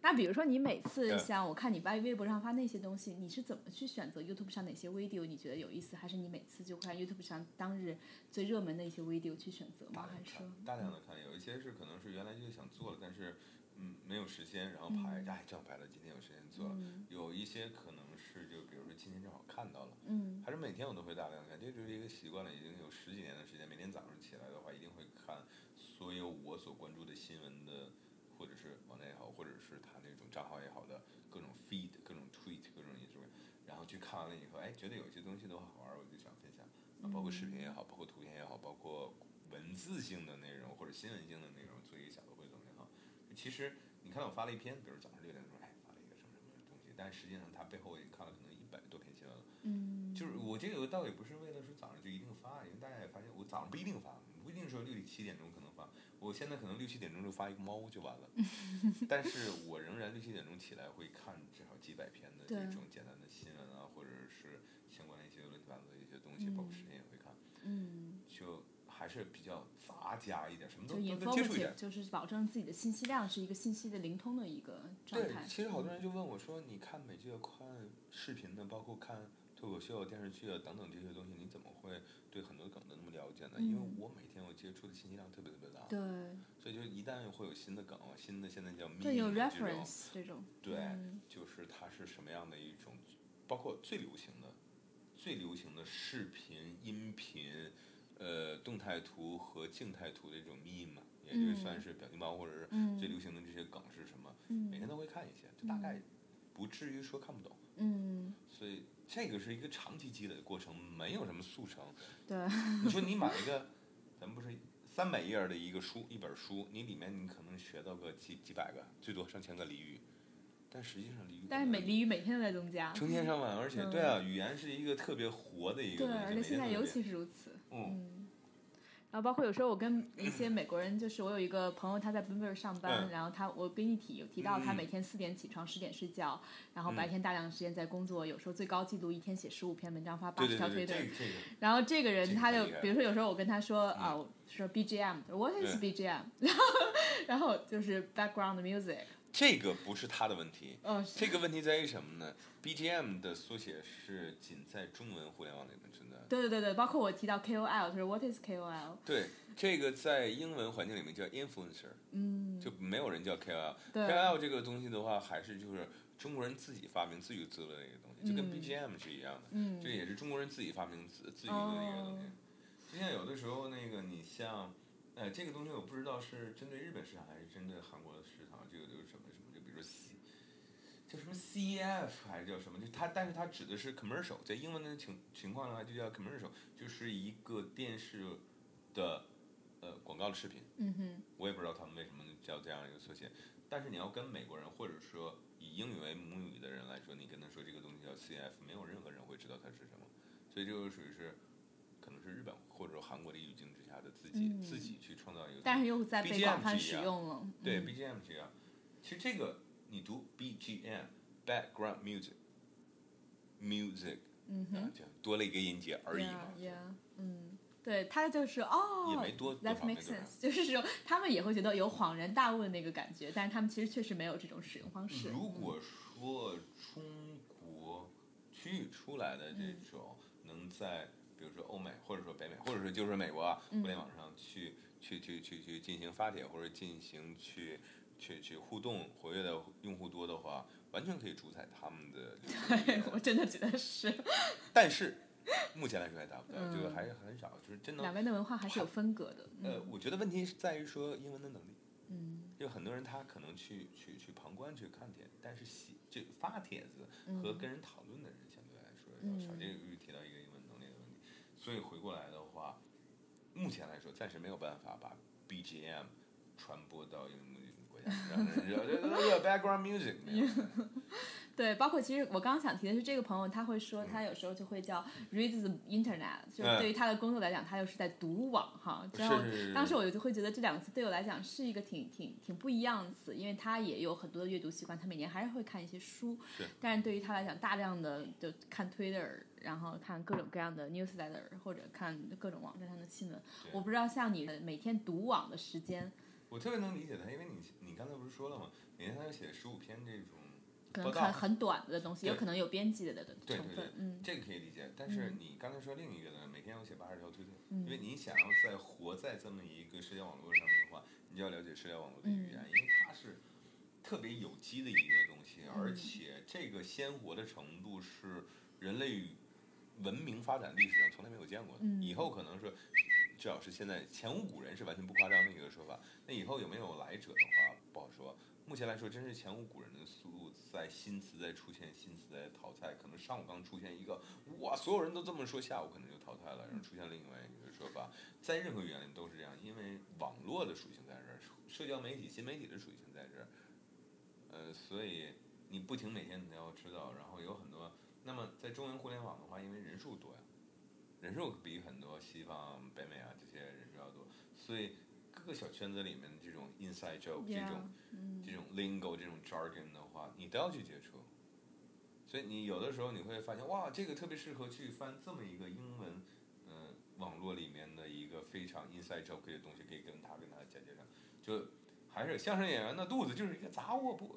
A: 那比如说你每次
B: 嗯
A: 像我看你在微博上发那些东西，你是怎么去选择 YouTube 上哪些 video 你觉得有意思，还是你每次就看 YouTube 上当日最热门的一些 video 去选择吗？还是
B: 大量的看，有一些是可能是原来就想做了，但是嗯没有时间，然后排，哎正好排了，今天有时间做有一些可能是就比如说今天正好看到了。
A: 嗯
B: 还是每天我都会大量看，这就是一个习惯了，已经有十几年的时间。每天早上起来的话，一定会看所有我所关注的新闻的，或者是网站也好，或者是他那种账号也好的各种 feed、各种 tweet、各种 Instagram，然后去看完了以后，哎，觉得有些东西都好玩儿，我就想分享，啊，包括视频也好，包括图片也好，包括文字性的内容或者新闻性的内容，做一个小的汇总也好。其实你看到我发了一篇，比如早上六点钟，哎，发了一个什么什么东西，但实际上它背后我已经看了可能一百多篇新闻了。
A: 嗯，
B: 就是我这个倒也不是为了说早上就一定发，因为大家也发现我早上不一定发，不一定说六七点钟可能发。我现在可能六七点钟就发一个猫就完了，<laughs> 但是我仍然六七点钟起来会看至少几百篇的这种简单的新闻啊，或者是相关的一些乱七八糟的一些东西，包括视频也会看，
A: 嗯，
B: 就还是比较杂家一点，什么
A: 就
B: 都都都接触一点。
A: 就是保证自己的信息量是一个信息的灵通的一个状
B: 对
A: 态。，
B: 其实好多人就问我说：“你看美剧、看视频的，包括看脱口秀、电视剧啊等等这些东西，你怎么会对很多梗都那么了解呢？”因为
A: 嗯
B: 我每天我接触的信息量特别特别大，
A: 对
B: 所以就一旦会有新的梗，新的现在叫
A: 对，有 reference 这种。
B: 对，
A: 嗯
B: 就是它是什么样的一种，包括最流行的、最流行的视频、音频、呃动态图和静态图的这种 meme，嘛也就
A: 嗯
B: 算是表情包或者是
A: 嗯
B: 最流行的这些梗是什么，每天
A: 嗯
B: 都会看一些，就大概不至于说看不懂。
A: 嗯，
B: 所以这个是一个长期积累的过程，没有什么速成。
A: 对，
B: 你说你买一个，咱们不是三百页的一个书，一本书，你里面你可能学到个几几百个，最多上千个俚语，但实际上俚语
A: 但是每俚语每天都在增加。
B: 成千上万，而且
A: 嗯
B: 对啊，语言是一个特别活的一个
A: 对，
B: 东西，
A: 而且现在尤其是如此。
B: 嗯。
A: 嗯，然后包括有时候我跟一些美国人，就是我有一个朋友，他在 Bloomberg 上班，
B: 嗯。
A: 然后他我跟你提有提到他
B: 嗯
A: 每天四点起床，十点睡觉，然后
B: 嗯。
A: 白天大量时间在工作，有时候最高记录一天写十五篇文章，发八十条推特。然后这个人他就比如说有时候我跟他说啊，说 BGM，what is BGM？<laughs> 然后然后就是 background music，
B: 这个不是他的问题，
A: 嗯，
B: 这个问题在于什么呢？BGM 的缩写是仅在中文互联网里面存在的。
A: 对对对对，包括我提到 KOL，就是 what is KOL？
B: 对，这个在英文环境里面叫 influencer，
A: 嗯，
B: 就没有人叫 KOL。
A: 对
B: KOL 这个东西的话，还是就是中国人自己发明自娱自乐的一个东西，就跟
A: 嗯
B: BGM 是一样的。
A: 嗯
B: 这也是中国人自己发明自自娱的一个东西
A: 哦。
B: 就像有的时候那个你像，呃，这个东西我不知道是针对日本市场还是针对韩国的市场，这个就是什么叫什么 CF 还是叫什么？就它，但是它指的是 commercial，在英文的情情况的话就叫 commercial，就是一个电视的呃广告的视频。
A: 嗯哼，
B: 我也不知道他们为什么叫这样一个缩写，但是你要跟美国人或者说以英语为母语的人来说，你跟他说这个东西叫 CF，没有任何人会知道它是什么，所以这个属于是可能是日本或者说韩国的语境之下的自己、
A: 嗯
B: 自己去创造一个。
A: 但是又在被广泛使用了。
B: 对
A: 嗯
B: BGM 这样，其实这个你读 BGM background music music
A: 嗯哼。
B: 多了一个音节而已嘛。
A: Yeah, yeah，嗯，对他就是哦，
B: 也没多多
A: That makes sense，就是说他们也会觉得有恍然大悟的那个感觉，但是他们其实确实没有这种使用方式。
B: 如果说中国区域出来的这种能在比如说欧美或者说北美或者说就是美国啊
A: 嗯
B: 互联网上去去去去去进行发帖或者进行去去去互动活跃的用户多的话，完全可以主宰他们的 <laughs> 流行语言
A: 我真的觉得是 <laughs>
B: 但是目前来说还达不到，
A: 嗯
B: 这个还是很少，就是真的
A: 两边的文化还是有分隔的。
B: 呃，
A: 嗯
B: 我觉得问题是在于说英文的能力。
A: 嗯
B: 就很多人他可能去去去旁观去看帖，但是写就发帖子和
A: 嗯
B: 跟人讨论的人相对来说要少。
A: 嗯
B: 这个又提到一个英文能力的问题，所以回过来的话，目前来说暂时没有办法把 BGM 传播到英语国家，让人知道这这 background music。<laughs>
A: 对，包括其实我刚刚想提的是，这个朋友他会说，他有时候就会叫 read the internet，就是
B: 嗯
A: 对于他的工作来讲，他又是在读网哈。之后当时我就会觉得这两个词对我来讲是一个挺挺挺不一样的词，因为他也有很多的阅读习惯，他每年还是会看一些书
B: 是，
A: 但是对于他来讲，大量的就看 Twitter，然后看各种各样的 newsletter 或者看各种网站上的新闻。我不知道像你每天读网的时间，
B: 我特别能理解他，因为你你刚才不是说了吗？每天他要写十五篇这种
A: 可能很很短的东西，有可能有编辑的的
B: 对对对，
A: 成分嗯。
B: 这个可以理解。但是你刚才说另一个呢，每天要写八十条推特，
A: 嗯
B: 因为你想要在活在这么一个社交网络上面的话，你就要了解社交网络的语言，
A: 嗯
B: 因为它是特别有机的一个东西，
A: 嗯
B: 而且这个鲜活的程度是人类文明发展历史上从来没有见过的。
A: 嗯
B: 以后可能说至少是现在前无古人是完全不夸张的一个说法。那以后有没有来者的话不好说。目前来说，真是前无古人的速度，在新词在出现，新词在淘汰。可能上午刚出现一个，哇，所有人都这么说，下午可能就淘汰了，然后出现另外一个说法。在任何语言里都是这样，因为网络的属性在这儿，社交媒体、新媒体的属性在这儿。呃，所以你不停每天你要知道，然后有很多。那么在中文互联网的话，因为人数多呀，人数比很多西方、北美啊这些人数要多，所以各个小圈子里面的这种 inside joke 这种。这种 lingo 这种 jargon 的话，你都要去接触，所以你有的时候你会发现，哇，这个特别适合去翻这么一个英文，嗯，网络里面的一个非常 inside joke 的东西，可以跟他跟他讲解上，就还是相声演员的肚子就是一个杂货铺，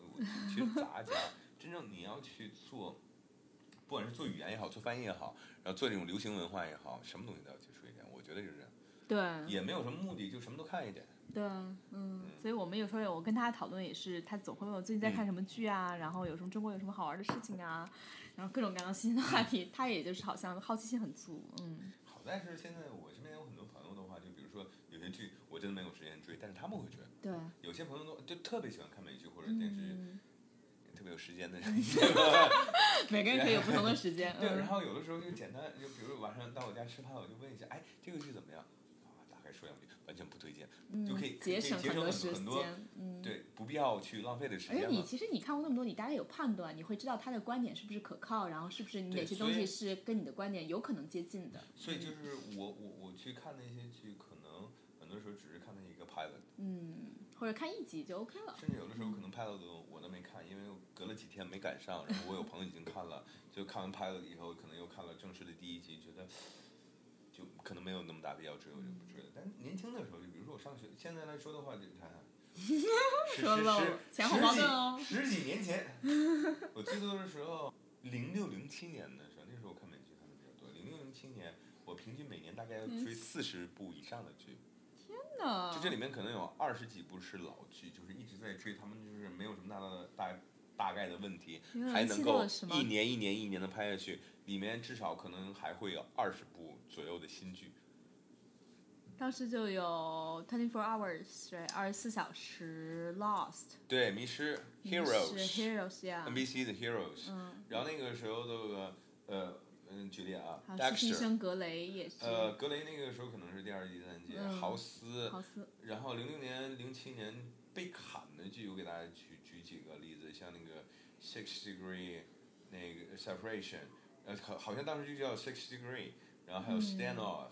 B: 其实杂家，真正你要去做，不管是做语言也好，做翻译也好，然后做这种流行文化也好，什么东西都要接触一点，我觉得就是这样，
A: 对，
B: 也没有什么目的，就什么都看一点。
A: 对，嗯，所以我们有时候我跟他讨论也是，他总会问我最近在看什么剧啊，然后有什么中国有什么好玩的事情啊，然后各种各样的新鲜的话题，他也就是好像好奇心很足，嗯。
B: 好在是现在我身边有很多朋友的话，就比如说有些剧我真的没有时间追，但是他们会追。
A: 对。
B: 有些朋友都就特别喜欢看美剧或者电视剧，特别有时间的人。<laughs>
A: 每个人可以有不同的时间。
B: 对，然后有的时候就简单，就比如晚上到我家吃饭，我就问一下，哎，这个剧怎么样？大概说两句。完全不推荐，就可以节
A: 省
B: 很多
A: 时
B: 间，嗯对，不必要去浪费的时间。
A: 而且你其实你看过那么多，你大概有判断，你会知道他的观点是不是可靠，然后是不是你哪些东西是跟你的观点有可能接近的。
B: 所以就是我我我去看那些剧，可能很多时候只是看那一个 pilot，
A: 嗯，或者看一集就 OK 了。
B: 甚至有的时候可能 pilot 我都没看，因为隔了几天没赶上，然后我有朋友已经看了，就看完 pilot 以后，可能又看了正式的第一集，觉得。就可能没有那么大必要追，我就不追了。但年轻的时候，就比如说我上学，现在来说的话，就看，<laughs> 十十十几年前，<laughs> 我最多的时候，零六零七年的时候，那时候我看美剧看的比较多。零六零七年，我平均每年大概要追四十部以上的剧。
A: 天哪！
B: 就这里面可能有二十几部是老剧，就是一直在追，他们就是没有什么大的大大概的问题，还能够一年一年一年的拍下去。里面至少可能还会有二十部左右的新剧。
A: 当时就有 Twenty Four Hours，对，二十四小时 Lost，
B: 对，迷失
A: Heroes，Heroes，yeah，NBC
B: 的 Heroes，
A: 嗯，
B: 然后那个时候的呃嗯举例啊
A: ，Dexter，格雷也是，
B: 呃，格雷那个时候可能是第二季、第三季，豪斯，
A: 豪斯，
B: 然后零六年、零七年被砍的剧，我给大家举举几个例子，像那个 Six Degree，那个 Separation。呃，好，好像当时就叫 Six Degree，然后还有 Stand Off，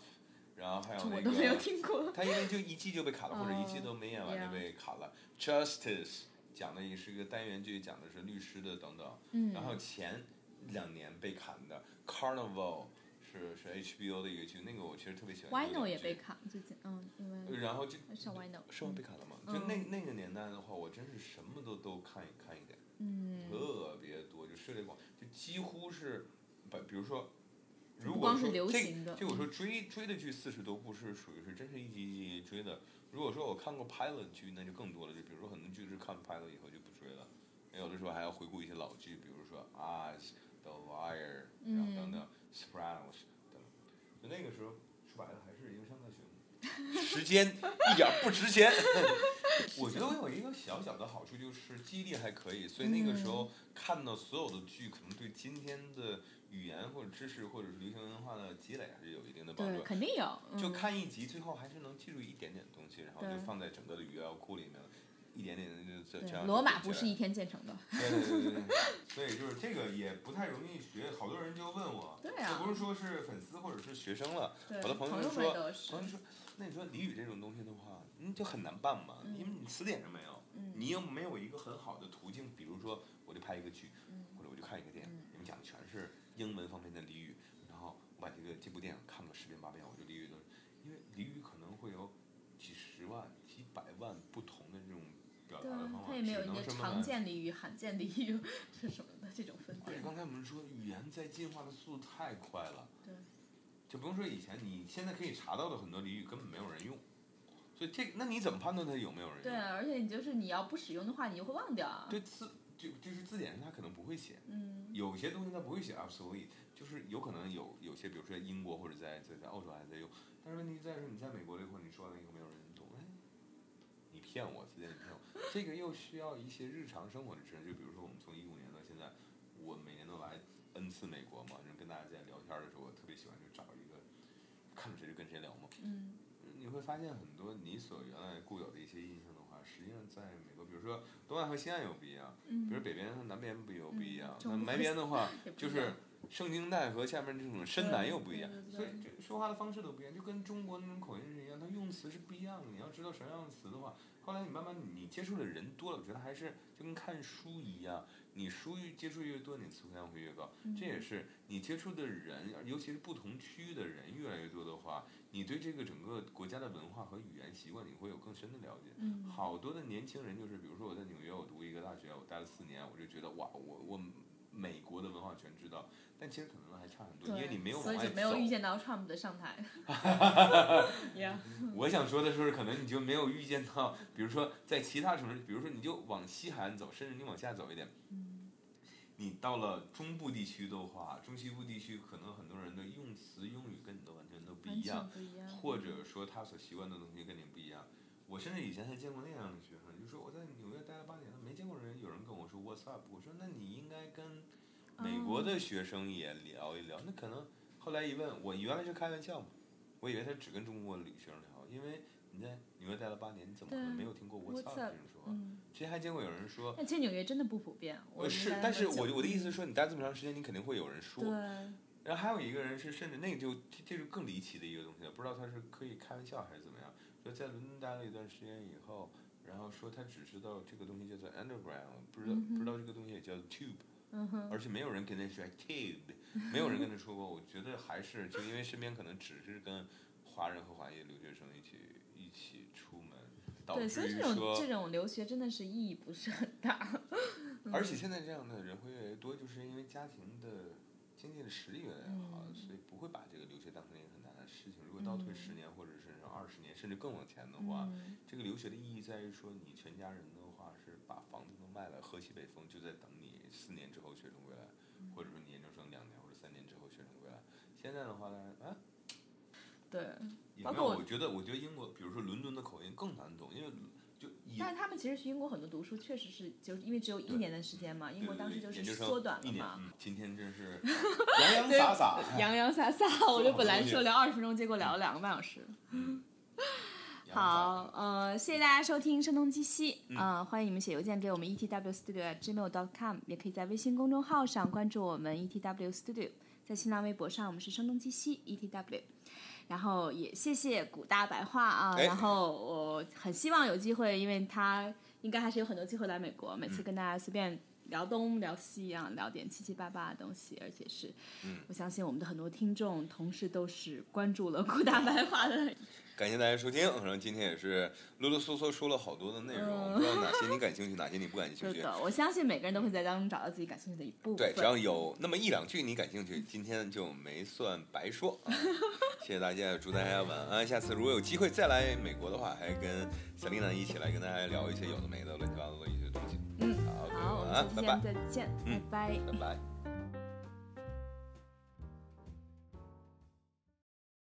B: 然后还有那个，他因为就一季就被砍了，或者一季都没演完就被砍了。Justice 讲的也是一个单元剧，讲的是律师的等等。
A: 嗯。
B: 然后前两年被砍的 Carnival 是是 HBO 的一个剧，那个我其实特别喜欢。
A: Wino 也被砍，最近嗯，因为。
B: 然后就。
A: 是 Wino。
B: 是被砍了吗？就那那个年代的话，我真是什么都都看一看一点。
A: 嗯。
B: 特别多，就涉猎广，就几乎是。比如说，如果说这就我说追追的剧四十多部是属于是真是一集一集追的。如果说我看过拍了剧，那就更多了。就比如说很多剧是看拍了以后就不追了，有的时候还要回顾一些老剧，比如说《Eyes》、《The Wire》，然后等等，《Sopranos》等。就那个时候说白了还是因为上大学，时间一点不值钱。<laughs> 我觉得我有一个小小的好处就是记忆力还可以，所以那个时候看到所有的剧，可能对今天的。语言或者知识或者是流行文化的积累还是有一定的帮助，
A: 肯定有。
B: 就看一集，最后还是能记住一点点东西，然后就放在整个的语料库里面了，一点点的就这样。
A: 罗马不是一天建成的。
B: 对对对对。所以就是这个也不太容易学，好多人就问我，就不是说是粉丝或者是学生了，我的朋友说，朋友说，那你说俚语这种东西的话，你，就很难办嘛，因为你词典上没有，你又没有一个很好的途径，比如说我就拍一个剧，或者我就看一个电影，你们讲的全是。英文方面的俚语，然后我把这个这部电影看个十遍八遍，我就俚语都，因为俚语可能会有几十万、几百万不同的这种表达的方法，
A: 它也没有一个常见俚语、罕见俚语 <laughs> 是什么的这种分别。
B: 刚才我们说语言在进化的速度太快了，
A: 对，
B: 就不用说以前，你现在可以查到的很多俚语根本没有人用，所以这那你怎么判断它有没有人用？
A: 对，而且你就是你要不使用的话，你就会忘掉啊。
B: 对字。就就是字典上他可能不会写，
A: 嗯，
B: 有些东西它不会写 absolutely，就是有可能有有些比如说在英国或者在在在澳洲还在用，但是问题在于你在美国了以后，你说完了以后没有人骗我，自己你骗我，这个又需要一些日常生活的知识，就比如说我们从一五年到现在，我每年都来 n 次美国嘛，就跟大家在聊天的时候，我特别喜欢就找一个看着谁就跟谁聊嘛。
A: 嗯。
B: 你会发现很多你所原来固有的一些印象的话，实际上在美国，比如说东岸和西岸又不一样，
A: 嗯
B: 比如北边和南边不又不一样，
A: 嗯
B: 那南边的话就是圣经带和下面这种深南又不一样所以这说话的方式都不一样，就跟中国那种口音是一样，它用词是不一样的。你要知道什么样的词的话，后来你慢慢你接触的人多了，我觉得还是就跟看书一样，你书越接触越多，你词汇量会越高。
A: 嗯
B: 这也是你接触的人，尤其是不同区域的人越来越多的话，你对这个整个国家的文化和语言习惯，你会有更深的了解。
A: 嗯
B: 好多的年轻人就是，比如说我在纽约，我读一个大学，我待了四年，我就觉得哇，我我美国的文化全知道，但其实可能还差很多，因为，你没有往外
A: 所以就没有
B: 走
A: 预见到 Trump 的上台。<laughs> yeah，
B: 我想说的是，可能你就没有预见到，比如说在其他城市，比如说你就往西海岸走，甚至你往下走一点，你到了中部地区的话，中西部地区可能很多人的用词用语跟你都完全都不一样
A: 全，不一样。
B: 或者说他所习惯的东西跟你不一样。我甚至以前还见过那样的学生，就说我在纽约待了八年了，没见过人有人跟我说 What's up？我说那你应该跟美国的学生也聊一聊。那可能后来一问，我原来是开玩笑嘛，我以为他只跟中国学生聊，因为你在纽约待了八年，你怎么可能没有听过 What's up 这种说法？
A: 嗯，
B: 之前还见过有人说，
A: 那其实纽约真的不普遍。我
B: 呃是，但是我我的意思是说，你待这么长时间，你肯定会有人说。
A: 对，
B: 然后还有一个人是，甚至那个就这这是更离奇的一个东西了，不知道他是可以开玩笑还是怎么样。说在伦敦待了一段时间以后，然后说他只知道这个东西叫做 underground，不知道、不知道这个东西也叫 tube，
A: 嗯，
B: 而且没有人跟他说 tube，<laughs> 没有人跟他说过。我觉得还是就因为身边可能只是跟华人和华裔留学生一起一起出门，导
A: 对，所以这种
B: 说
A: 这种留学真的是意义不是很大。<laughs>
B: 而且现在这样的人会越来越多，就是因为家庭的经济的实力越来越好，
A: 嗯
B: 所以不会把这个留学当成一个很难的事情。如果倒退
A: 嗯
B: 十年，或者是二十年，甚至更往前的话，
A: 嗯，
B: 这个留学的意义在于说，你全家人的话是把房子都卖了，喝西北风，就在等你四年之后学生归来，
A: 嗯
B: 或者说你研究生两年或者三年之后学生归来。现在的话呢，啊，
A: 对。
B: 也没有，
A: 包括我
B: 我觉得，我觉得英国，比如说伦敦的口音更难懂，因为
A: 但是他们其实去英国很多读书，确实是就是因为只有一年的时间嘛，英国当时就是缩短，了嘛。
B: 嗯，今天真是 <laughs> 洋洋洒洒，
A: 洋洋洒洒，<laughs> 我就本来说聊二十分钟，结果聊了两个半小时。<laughs> 好，呃，谢谢大家收听《声东击西》
B: 嗯
A: 呃，欢迎你们写邮件给我们 etwstudio@gmail.com，也可以在微信公众号上关注我们 etw studio，在新浪微博上我们是声东击西 etw。然后也谢谢古大白话啊，
B: 哎
A: 然后我很希望有机会，因为他应该还是有很多机会来美国，每次跟大家随便聊东聊西啊，聊点七七八八的东西，而且是，
B: 嗯。
A: 我相信我们的很多听众同时都是关注了古大白话的
B: 感谢大家收听，然后今天也是啰啰嗦嗦说了好多的内容，
A: 嗯
B: 不知道哪些你感兴趣，哪些你不感兴趣。
A: 我相信每个人都会在当中找到自己感兴趣的一部分。
B: 对，只要有那么一两句你感兴趣，今天就没算白说。啊、<laughs> 谢谢大家，祝大家晚安。下次如果有机会再来美国的话，还跟小丽娜一起来跟大家聊一些有的没的、乱七八糟的一些东西。
A: 嗯，
B: 好，
A: 好，
B: 晚安，拜拜，
A: 再见，
B: 嗯
A: 拜拜。
B: 拜拜。